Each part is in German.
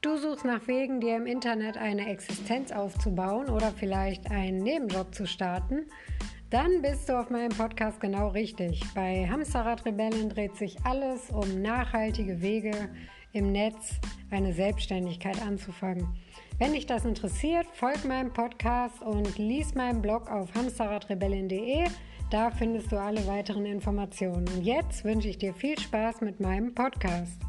Du suchst nach Wegen, dir im Internet eine Existenz aufzubauen oder vielleicht einen Nebenjob zu starten? Dann bist du auf meinem Podcast genau richtig. Bei Hamsterrad Rebellen dreht sich alles um nachhaltige Wege im Netz, eine Selbstständigkeit anzufangen. Wenn dich das interessiert, folg meinem Podcast und lies meinen Blog auf hamsterradrebellen.de. Da findest du alle weiteren Informationen. Und jetzt wünsche ich dir viel Spaß mit meinem Podcast.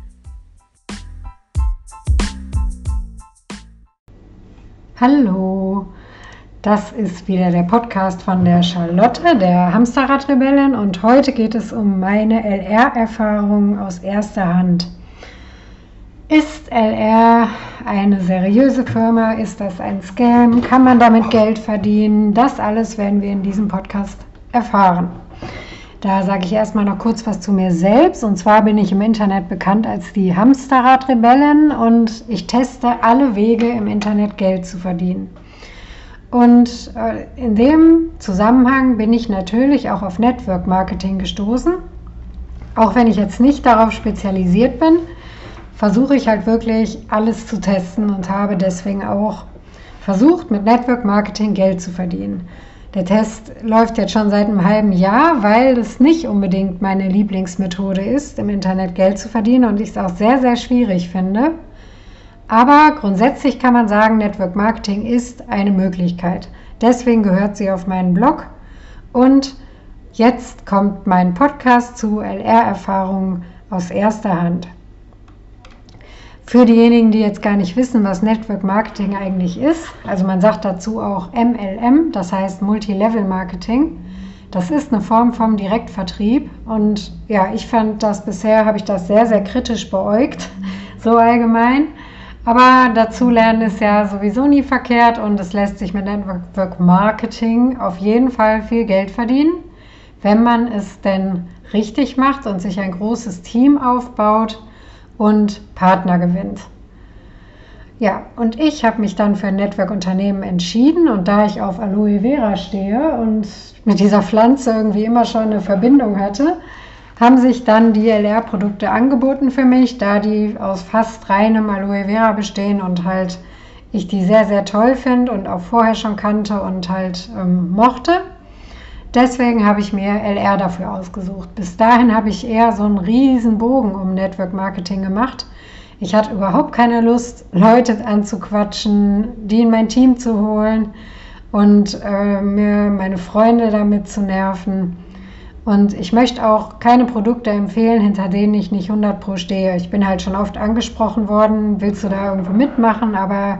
Hallo, das ist wieder der Podcast von der Charlotte, der Hamsterradrebellin und heute geht es um meine LR-Erfahrungen aus erster Hand. Ist LR eine seriöse Firma? Ist das ein Scam? Kann man damit Geld verdienen? Das alles werden wir in diesem Podcast erfahren. Da sage ich erstmal noch kurz was zu mir selbst. Und zwar bin ich im Internet bekannt als die Hamsterrad-Rebellen und ich teste alle Wege im Internet Geld zu verdienen. Und äh, in dem Zusammenhang bin ich natürlich auch auf Network Marketing gestoßen. Auch wenn ich jetzt nicht darauf spezialisiert bin, versuche ich halt wirklich alles zu testen und habe deswegen auch versucht, mit Network Marketing Geld zu verdienen. Der Test läuft jetzt schon seit einem halben Jahr, weil es nicht unbedingt meine Lieblingsmethode ist, im Internet Geld zu verdienen und ich es auch sehr, sehr schwierig finde. Aber grundsätzlich kann man sagen, Network Marketing ist eine Möglichkeit. Deswegen gehört sie auf meinen Blog. Und jetzt kommt mein Podcast zu LR-Erfahrungen aus erster Hand. Für diejenigen, die jetzt gar nicht wissen, was Network Marketing eigentlich ist, also man sagt dazu auch MLM, das heißt Multilevel Marketing. Das ist eine Form vom Direktvertrieb und ja, ich fand das bisher, habe ich das sehr, sehr kritisch beäugt, so allgemein. Aber dazu lernen ist ja sowieso nie verkehrt und es lässt sich mit Network Marketing auf jeden Fall viel Geld verdienen, wenn man es denn richtig macht und sich ein großes Team aufbaut und Partner gewinnt. Ja, und ich habe mich dann für ein Network-Unternehmen entschieden und da ich auf Aloe Vera stehe und mit dieser Pflanze irgendwie immer schon eine Verbindung hatte, haben sich dann die LR-Produkte angeboten für mich, da die aus fast reinem Aloe Vera bestehen und halt ich die sehr, sehr toll finde und auch vorher schon kannte und halt ähm, mochte. Deswegen habe ich mir LR dafür ausgesucht. Bis dahin habe ich eher so einen riesen Bogen um Network Marketing gemacht. Ich hatte überhaupt keine Lust, Leute anzuquatschen, die in mein Team zu holen und äh, mir meine Freunde damit zu nerven. Und ich möchte auch keine Produkte empfehlen, hinter denen ich nicht 100 pro stehe. Ich bin halt schon oft angesprochen worden, willst du da irgendwo mitmachen? Aber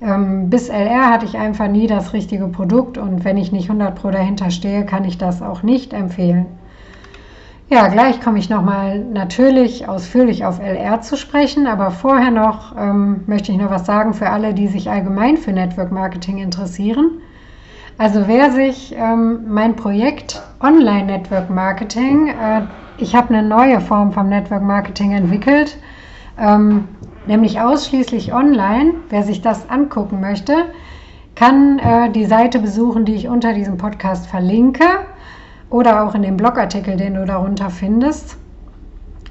ähm, bis LR hatte ich einfach nie das richtige Produkt und wenn ich nicht 100 Pro dahinter stehe, kann ich das auch nicht empfehlen. Ja, gleich komme ich nochmal natürlich ausführlich auf LR zu sprechen, aber vorher noch ähm, möchte ich noch was sagen für alle, die sich allgemein für Network Marketing interessieren. Also wer sich ähm, mein Projekt Online Network Marketing, äh, ich habe eine neue Form vom Network Marketing entwickelt, ähm, nämlich ausschließlich online. Wer sich das angucken möchte, kann äh, die Seite besuchen, die ich unter diesem Podcast verlinke oder auch in dem Blogartikel, den du darunter findest.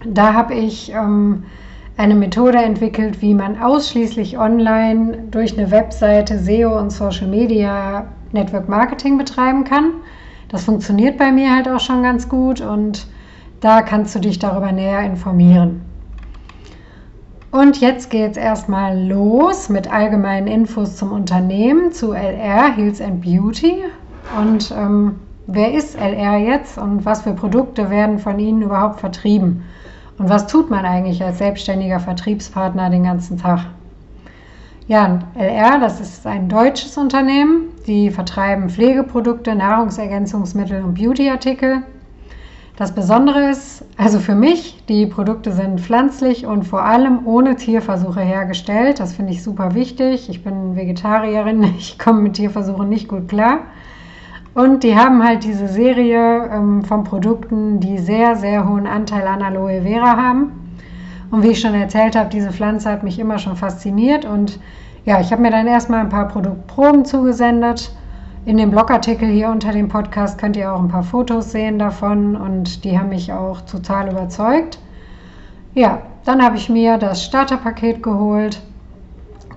Da habe ich ähm, eine Methode entwickelt, wie man ausschließlich online durch eine Webseite SEO und Social Media Network Marketing betreiben kann. Das funktioniert bei mir halt auch schon ganz gut und da kannst du dich darüber näher informieren. Und jetzt geht es erstmal los mit allgemeinen Infos zum Unternehmen, zu LR, Heels and Beauty. Und ähm, wer ist LR jetzt und was für Produkte werden von Ihnen überhaupt vertrieben? Und was tut man eigentlich als selbstständiger Vertriebspartner den ganzen Tag? Ja, LR, das ist ein deutsches Unternehmen. Die vertreiben Pflegeprodukte, Nahrungsergänzungsmittel und Beautyartikel das Besondere ist, also für mich, die Produkte sind pflanzlich und vor allem ohne Tierversuche hergestellt. Das finde ich super wichtig. Ich bin Vegetarierin, ich komme mit Tierversuchen nicht gut klar. Und die haben halt diese Serie ähm, von Produkten, die sehr, sehr hohen Anteil an Aloe Vera haben. Und wie ich schon erzählt habe, diese Pflanze hat mich immer schon fasziniert. Und ja, ich habe mir dann erstmal ein paar Produktproben zugesendet in dem Blogartikel hier unter dem Podcast könnt ihr auch ein paar Fotos sehen davon und die haben mich auch total überzeugt. Ja, dann habe ich mir das Starterpaket geholt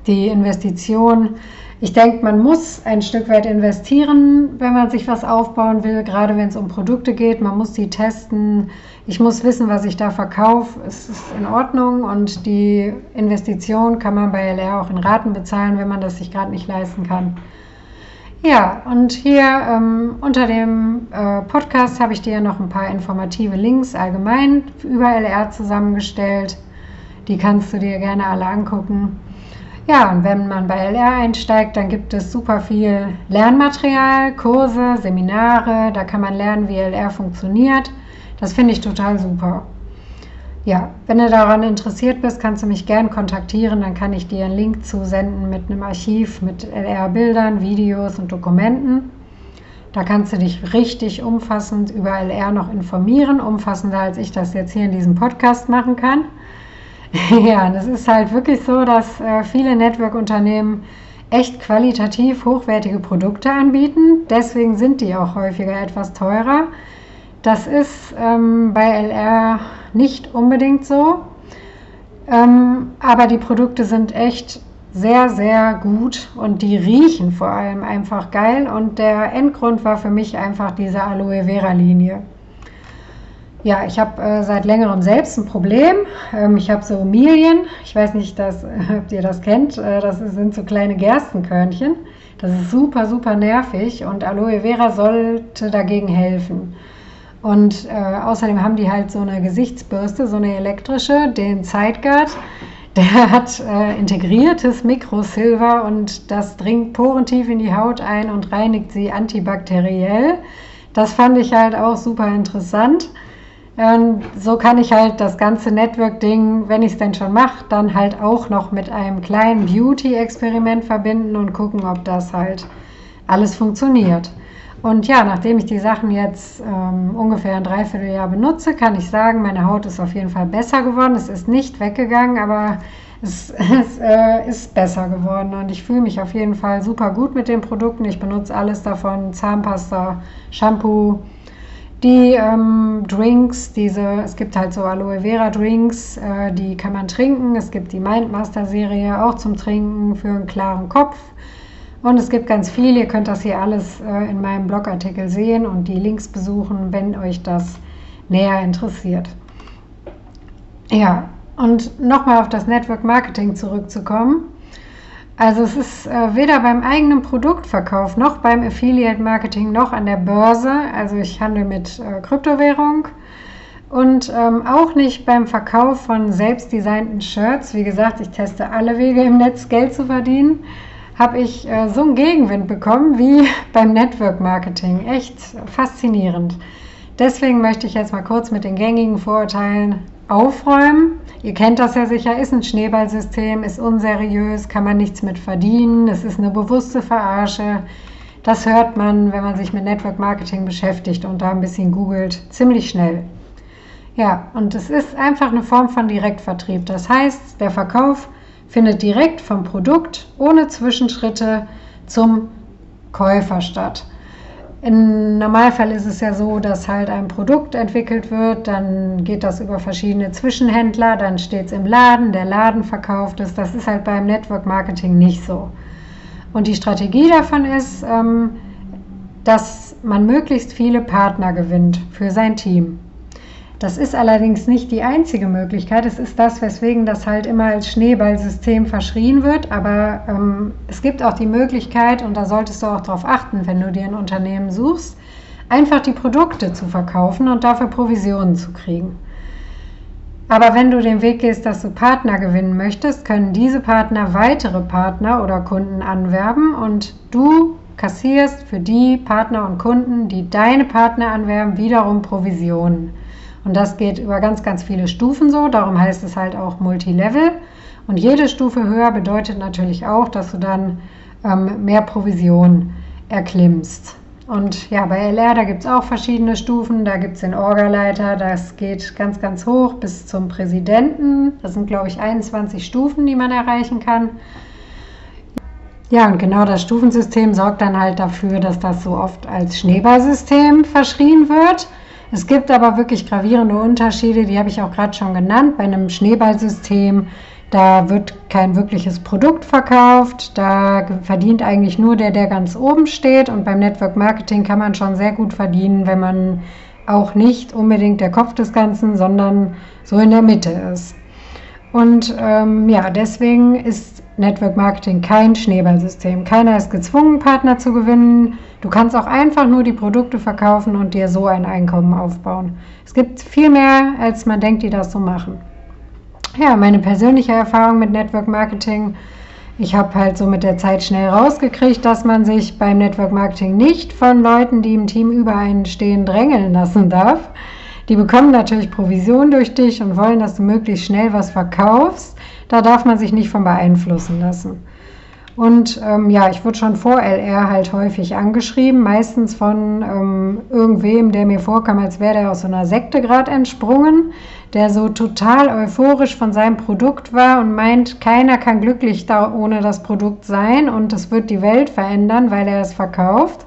die Investition. Ich denke, man muss ein Stück weit investieren, wenn man sich was aufbauen will, gerade wenn es um Produkte geht. Man muss die testen. Ich muss wissen, was ich da verkaufe. Es ist in Ordnung und die Investition kann man bei LR auch in Raten bezahlen, wenn man das sich gerade nicht leisten kann. Ja, und hier ähm, unter dem äh, Podcast habe ich dir noch ein paar informative Links allgemein über LR zusammengestellt. Die kannst du dir gerne alle angucken. Ja, und wenn man bei LR einsteigt, dann gibt es super viel Lernmaterial, Kurse, Seminare. Da kann man lernen, wie LR funktioniert. Das finde ich total super. Ja, wenn du daran interessiert bist, kannst du mich gern kontaktieren. Dann kann ich dir einen Link zusenden mit einem Archiv mit LR-Bildern, Videos und Dokumenten. Da kannst du dich richtig umfassend über LR noch informieren, umfassender als ich das jetzt hier in diesem Podcast machen kann. ja, und es ist halt wirklich so, dass äh, viele Network-Unternehmen echt qualitativ hochwertige Produkte anbieten. Deswegen sind die auch häufiger etwas teurer. Das ist ähm, bei LR nicht unbedingt so, ähm, aber die Produkte sind echt sehr, sehr gut und die riechen vor allem einfach geil und der Endgrund war für mich einfach diese Aloe Vera Linie. Ja, ich habe äh, seit längerem selbst ein Problem. Ähm, ich habe so Milien. Ich weiß nicht, dass, ob ihr das kennt. Äh, das sind so kleine Gerstenkörnchen. Das ist super, super nervig und Aloe Vera sollte dagegen helfen. Und äh, außerdem haben die halt so eine Gesichtsbürste, so eine elektrische, den Zeitguard. Der hat äh, integriertes Mikrosilver und das dringt porentief in die Haut ein und reinigt sie antibakteriell. Das fand ich halt auch super interessant. Und so kann ich halt das ganze Network-Ding, wenn ich es denn schon mache, dann halt auch noch mit einem kleinen Beauty-Experiment verbinden und gucken, ob das halt alles funktioniert. Und ja, nachdem ich die Sachen jetzt ähm, ungefähr ein Dreivierteljahr benutze, kann ich sagen, meine Haut ist auf jeden Fall besser geworden. Es ist nicht weggegangen, aber es, es äh, ist besser geworden und ich fühle mich auf jeden Fall super gut mit den Produkten. Ich benutze alles davon, Zahnpasta, Shampoo, die ähm, Drinks, diese, es gibt halt so Aloe Vera Drinks, äh, die kann man trinken. Es gibt die Mindmaster Serie auch zum Trinken für einen klaren Kopf. Und es gibt ganz viel, ihr könnt das hier alles äh, in meinem Blogartikel sehen und die Links besuchen, wenn euch das näher interessiert. Ja, und nochmal auf das Network Marketing zurückzukommen. Also es ist äh, weder beim eigenen Produktverkauf noch beim Affiliate Marketing noch an der Börse. Also ich handle mit äh, Kryptowährung und ähm, auch nicht beim Verkauf von selbstdesignten Shirts. Wie gesagt, ich teste alle Wege im Netz Geld zu verdienen habe ich äh, so einen Gegenwind bekommen wie beim Network Marketing. Echt faszinierend. Deswegen möchte ich jetzt mal kurz mit den gängigen Vorurteilen aufräumen. Ihr kennt das ja sicher, ist ein Schneeballsystem, ist unseriös, kann man nichts mit verdienen, es ist eine bewusste Verarsche. Das hört man, wenn man sich mit Network Marketing beschäftigt und da ein bisschen googelt, ziemlich schnell. Ja, und es ist einfach eine Form von Direktvertrieb. Das heißt, der Verkauf findet direkt vom Produkt ohne Zwischenschritte zum Käufer statt. Im Normalfall ist es ja so, dass halt ein Produkt entwickelt wird, dann geht das über verschiedene Zwischenhändler, dann steht es im Laden, der Laden verkauft es. Das ist halt beim Network Marketing nicht so. Und die Strategie davon ist, ähm, dass man möglichst viele Partner gewinnt für sein Team. Das ist allerdings nicht die einzige Möglichkeit. Es ist das, weswegen das halt immer als Schneeballsystem verschrien wird. Aber ähm, es gibt auch die Möglichkeit, und da solltest du auch darauf achten, wenn du dir ein Unternehmen suchst, einfach die Produkte zu verkaufen und dafür Provisionen zu kriegen. Aber wenn du den Weg gehst, dass du Partner gewinnen möchtest, können diese Partner weitere Partner oder Kunden anwerben und du kassierst für die Partner und Kunden, die deine Partner anwerben, wiederum Provisionen. Und das geht über ganz, ganz viele Stufen so. Darum heißt es halt auch Multilevel. Und jede Stufe höher bedeutet natürlich auch, dass du dann ähm, mehr Provision erklimmst. Und ja, bei LR, da gibt es auch verschiedene Stufen. Da gibt es den Orgaleiter, das geht ganz, ganz hoch bis zum Präsidenten. Das sind, glaube ich, 21 Stufen, die man erreichen kann. Ja, und genau das Stufensystem sorgt dann halt dafür, dass das so oft als Schneeballsystem verschrien wird. Es gibt aber wirklich gravierende Unterschiede, die habe ich auch gerade schon genannt. Bei einem Schneeballsystem Da wird kein wirkliches Produkt verkauft. Da verdient eigentlich nur der, der ganz oben steht. Und beim Network Marketing kann man schon sehr gut verdienen, wenn man auch nicht unbedingt der Kopf des Ganzen, sondern so in der Mitte ist. Und ähm, ja, deswegen ist Network Marketing kein Schneeballsystem. Keiner ist gezwungen, Partner zu gewinnen. Du kannst auch einfach nur die Produkte verkaufen und dir so ein Einkommen aufbauen. Es gibt viel mehr, als man denkt, die das so machen. Ja, meine persönliche Erfahrung mit Network Marketing. Ich habe halt so mit der Zeit schnell rausgekriegt, dass man sich beim Network Marketing nicht von Leuten, die im Team über einen stehen, drängeln lassen darf. Die bekommen natürlich Provision durch dich und wollen, dass du möglichst schnell was verkaufst. Da darf man sich nicht von beeinflussen lassen. Und ähm, ja, ich wurde schon vor LR halt häufig angeschrieben, meistens von ähm, irgendwem, der mir vorkam, als wäre der aus so einer Sekte gerade entsprungen, der so total euphorisch von seinem Produkt war und meint, keiner kann glücklich da ohne das Produkt sein und es wird die Welt verändern, weil er es verkauft.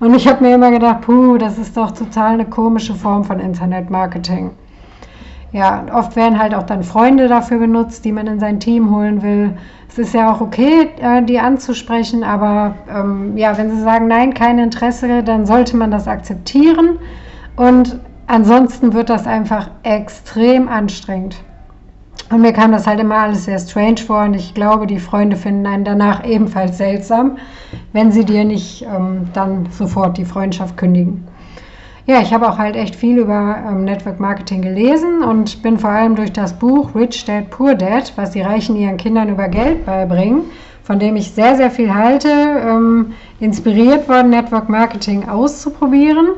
Und ich habe mir immer gedacht, puh, das ist doch total eine komische Form von Internetmarketing. Ja, oft werden halt auch dann Freunde dafür benutzt, die man in sein Team holen will. Es ist ja auch okay, äh, die anzusprechen, aber ähm, ja, wenn sie sagen, nein, kein Interesse, dann sollte man das akzeptieren. Und ansonsten wird das einfach extrem anstrengend. Und mir kam das halt immer alles sehr strange vor und ich glaube, die Freunde finden einen danach ebenfalls seltsam, wenn sie dir nicht ähm, dann sofort die Freundschaft kündigen. Ja, ich habe auch halt echt viel über ähm, Network Marketing gelesen und bin vor allem durch das Buch Rich Dad Poor Dad, was die Reichen ihren Kindern über Geld beibringen, von dem ich sehr, sehr viel halte, ähm, inspiriert worden, Network Marketing auszuprobieren.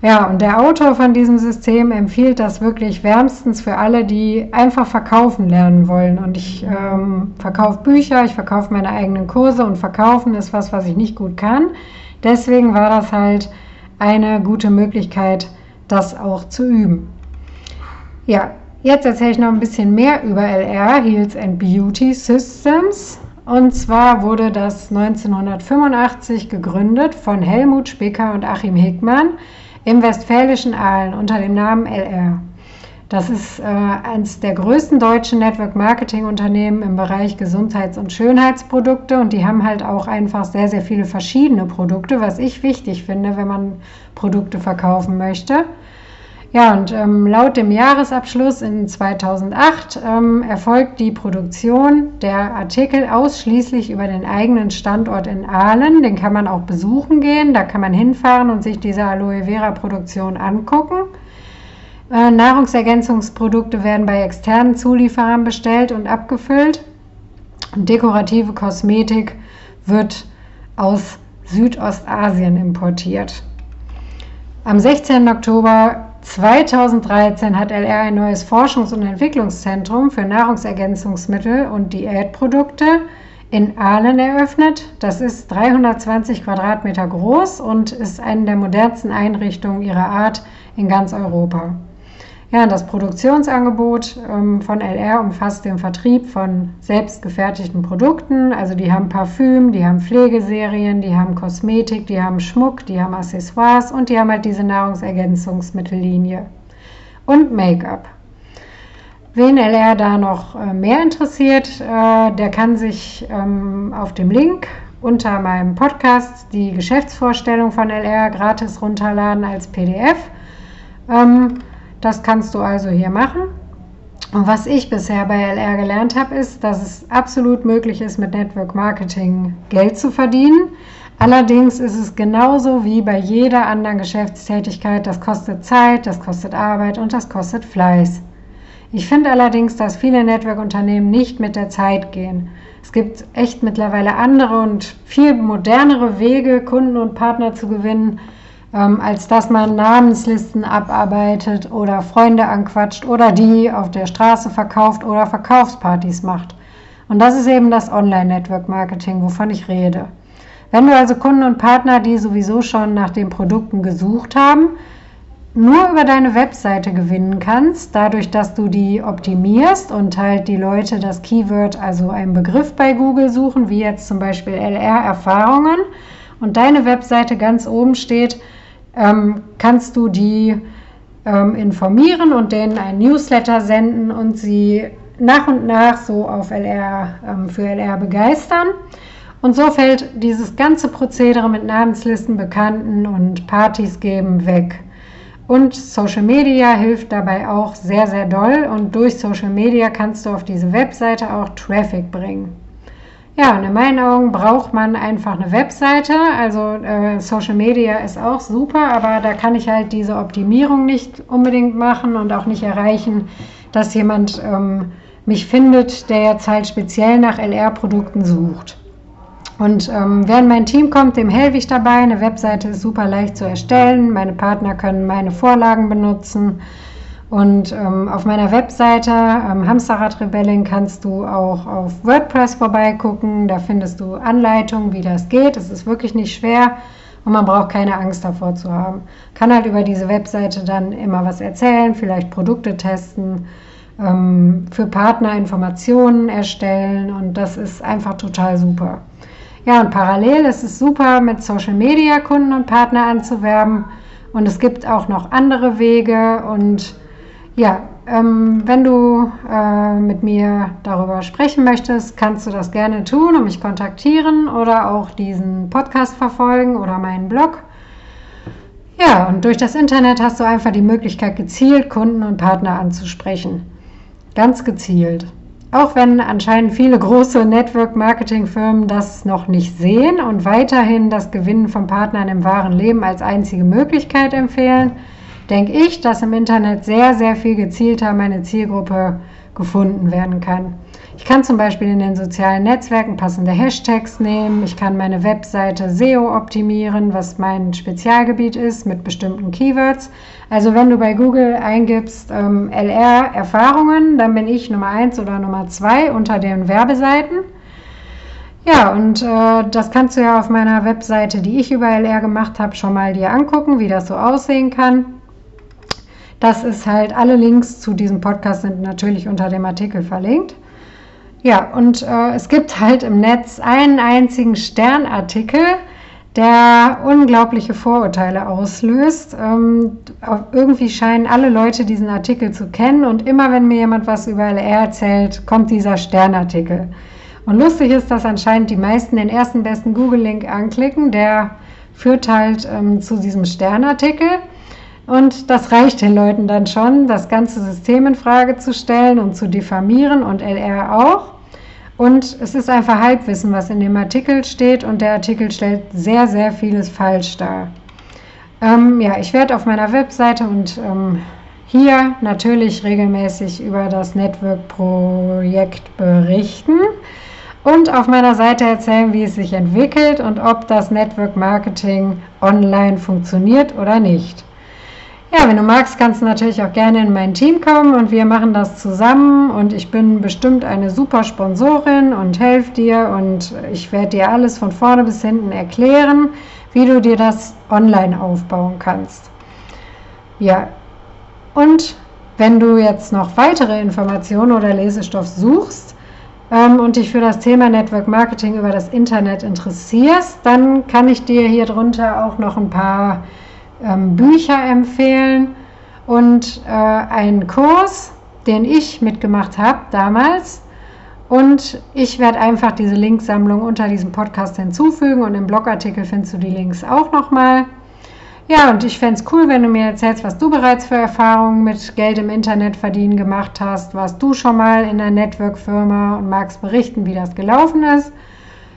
Ja, und der Autor von diesem System empfiehlt das wirklich wärmstens für alle, die einfach verkaufen lernen wollen. Und ich ähm, verkaufe Bücher, ich verkaufe meine eigenen Kurse und verkaufen ist was, was ich nicht gut kann. Deswegen war das halt eine gute Möglichkeit, das auch zu üben. Ja, jetzt erzähle ich noch ein bisschen mehr über LR, Heels and Beauty Systems. Und zwar wurde das 1985 gegründet von Helmut Specker und Achim Hickmann im westfälischen Aalen unter dem Namen LR. Das ist äh, eines der größten deutschen Network-Marketing-Unternehmen im Bereich Gesundheits- und Schönheitsprodukte und die haben halt auch einfach sehr, sehr viele verschiedene Produkte, was ich wichtig finde, wenn man Produkte verkaufen möchte. Ja, und ähm, laut dem Jahresabschluss in 2008 ähm, erfolgt die Produktion der Artikel ausschließlich über den eigenen Standort in Aalen. Den kann man auch besuchen gehen, da kann man hinfahren und sich diese Aloe Vera Produktion angucken. Äh, Nahrungsergänzungsprodukte werden bei externen Zulieferern bestellt und abgefüllt. Dekorative Kosmetik wird aus Südostasien importiert. Am 16. Oktober 2013 hat LR ein neues Forschungs- und Entwicklungszentrum für Nahrungsergänzungsmittel und Diätprodukte in Aalen eröffnet. Das ist 320 Quadratmeter groß und ist eine der modernsten Einrichtungen ihrer Art in ganz Europa. Ja, das Produktionsangebot ähm, von LR umfasst den Vertrieb von selbstgefertigten Produkten. Also die haben Parfüm, die haben Pflegeserien, die haben Kosmetik, die haben Schmuck, die haben Accessoires und die haben halt diese Nahrungsergänzungsmittellinie und Make-up. Wen LR da noch äh, mehr interessiert, äh, der kann sich ähm, auf dem Link unter meinem Podcast die Geschäftsvorstellung von LR gratis runterladen als PDF. Ähm, das kannst du also hier machen. Und was ich bisher bei LR gelernt habe, ist, dass es absolut möglich ist, mit Network Marketing Geld zu verdienen. Allerdings ist es genauso wie bei jeder anderen Geschäftstätigkeit. Das kostet Zeit, das kostet Arbeit und das kostet Fleiß. Ich finde allerdings, dass viele Network-Unternehmen nicht mit der Zeit gehen. Es gibt echt mittlerweile andere und viel modernere Wege, Kunden und Partner zu gewinnen, ähm, als dass man Namenslisten abarbeitet oder Freunde anquatscht oder die auf der Straße verkauft oder Verkaufspartys macht. Und das ist eben das Online-Network-Marketing, wovon ich rede. Wenn du also Kunden und Partner, die sowieso schon nach den Produkten gesucht haben, nur über deine Webseite gewinnen kannst, dadurch, dass du die optimierst und halt die Leute das Keyword, also einen Begriff bei Google suchen, wie jetzt zum Beispiel LR-Erfahrungen, und deine Webseite ganz oben steht, ähm, kannst du die ähm, informieren und denen ein Newsletter senden und sie nach und nach so auf LR, ähm, für LR begeistern. Und so fällt dieses ganze Prozedere mit Namenslisten, Bekannten und Partys geben weg. Und Social Media hilft dabei auch sehr, sehr doll. Und durch Social Media kannst du auf diese Webseite auch Traffic bringen. Ja, und in meinen Augen braucht man einfach eine Webseite. Also äh, Social Media ist auch super, aber da kann ich halt diese Optimierung nicht unbedingt machen und auch nicht erreichen, dass jemand ähm, mich findet, der jetzt halt speziell nach LR-Produkten sucht. Und ähm, in mein Team kommt, dem helfe ich dabei. Eine Webseite ist super leicht zu erstellen. Meine Partner können meine Vorlagen benutzen. Und ähm, auf meiner Webseite ähm, Hamsterrad-Rebellin kannst du auch auf WordPress vorbeigucken. Da findest du Anleitungen, wie das geht. Es ist wirklich nicht schwer und man braucht keine Angst davor zu haben. Kann halt über diese Webseite dann immer was erzählen, vielleicht Produkte testen, ähm, für Partner Informationen erstellen und das ist einfach total super. Ja, und parallel ist es super, mit Social Media Kunden und Partner anzuwerben. Und es gibt auch noch andere Wege und ja, ähm, wenn du äh, mit mir darüber sprechen möchtest, kannst du das gerne tun und mich kontaktieren oder auch diesen Podcast verfolgen oder meinen Blog. Ja, und durch das Internet hast du einfach die Möglichkeit, gezielt Kunden und Partner anzusprechen. Ganz gezielt. Auch wenn anscheinend viele große Network-Marketing-Firmen das noch nicht sehen und weiterhin das Gewinnen von Partnern im wahren Leben als einzige Möglichkeit empfehlen, denke ich, dass im Internet sehr, sehr viel gezielter meine Zielgruppe gefunden werden kann. Ich kann zum Beispiel in den sozialen Netzwerken passende Hashtags nehmen. Ich kann meine Webseite SEO optimieren, was mein Spezialgebiet ist, mit bestimmten Keywords. Also wenn du bei Google eingibst ähm, LR Erfahrungen, dann bin ich Nummer 1 oder Nummer 2 unter den Werbeseiten. Ja, und äh, das kannst du ja auf meiner Webseite, die ich über LR gemacht habe, schon mal dir angucken, wie das so aussehen kann. Das ist halt, alle Links zu diesem Podcast sind natürlich unter dem Artikel verlinkt. Ja, und äh, es gibt halt im Netz einen einzigen Sternartikel, der unglaubliche Vorurteile auslöst. Ähm, irgendwie scheinen alle Leute diesen Artikel zu kennen und immer wenn mir jemand was über LR erzählt, kommt dieser Sternartikel. Und lustig ist, dass anscheinend die meisten den ersten besten Google-Link anklicken, der führt halt ähm, zu diesem Sternartikel. Und das reicht den Leuten dann schon, das ganze System in Frage zu stellen und zu diffamieren und LR auch. Und es ist einfach Halbwissen, was in dem Artikel steht und der Artikel stellt sehr, sehr vieles falsch dar. Ähm, ja, ich werde auf meiner Webseite und ähm, hier natürlich regelmäßig über das Network-Projekt berichten und auf meiner Seite erzählen, wie es sich entwickelt und ob das Network Marketing online funktioniert oder nicht. Ja, wenn du magst, kannst du natürlich auch gerne in mein Team kommen und wir machen das zusammen und ich bin bestimmt eine super Sponsorin und helfe dir und ich werde dir alles von vorne bis hinten erklären, wie du dir das online aufbauen kannst. Ja, und wenn du jetzt noch weitere Informationen oder Lesestoff suchst ähm, und dich für das Thema Network Marketing über das Internet interessierst, dann kann ich dir hier drunter auch noch ein paar ähm, Bücher empfehlen und äh, einen Kurs, den ich mitgemacht habe damals. Und ich werde einfach diese Linksammlung unter diesem Podcast hinzufügen und im Blogartikel findest du die Links auch nochmal. Ja, und ich fände es cool, wenn du mir erzählst, was du bereits für Erfahrungen mit Geld im Internet verdienen gemacht hast. Warst du schon mal in einer Network-Firma und magst berichten, wie das gelaufen ist?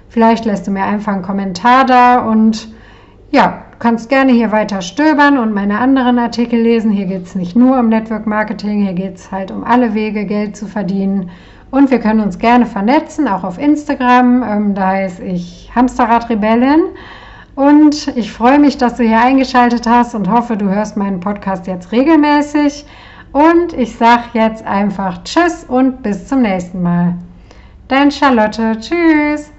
Vielleicht lässt du mir einfach einen Kommentar da und ja, kannst gerne hier weiter stöbern und meine anderen Artikel lesen. Hier geht es nicht nur um Network Marketing, hier geht es halt um alle Wege, Geld zu verdienen. Und wir können uns gerne vernetzen, auch auf Instagram. Ähm, da heiße ich Hamsterrad Rebellin. Und ich freue mich, dass du hier eingeschaltet hast und hoffe, du hörst meinen Podcast jetzt regelmäßig. Und ich sage jetzt einfach Tschüss und bis zum nächsten Mal. Dein Charlotte. Tschüss.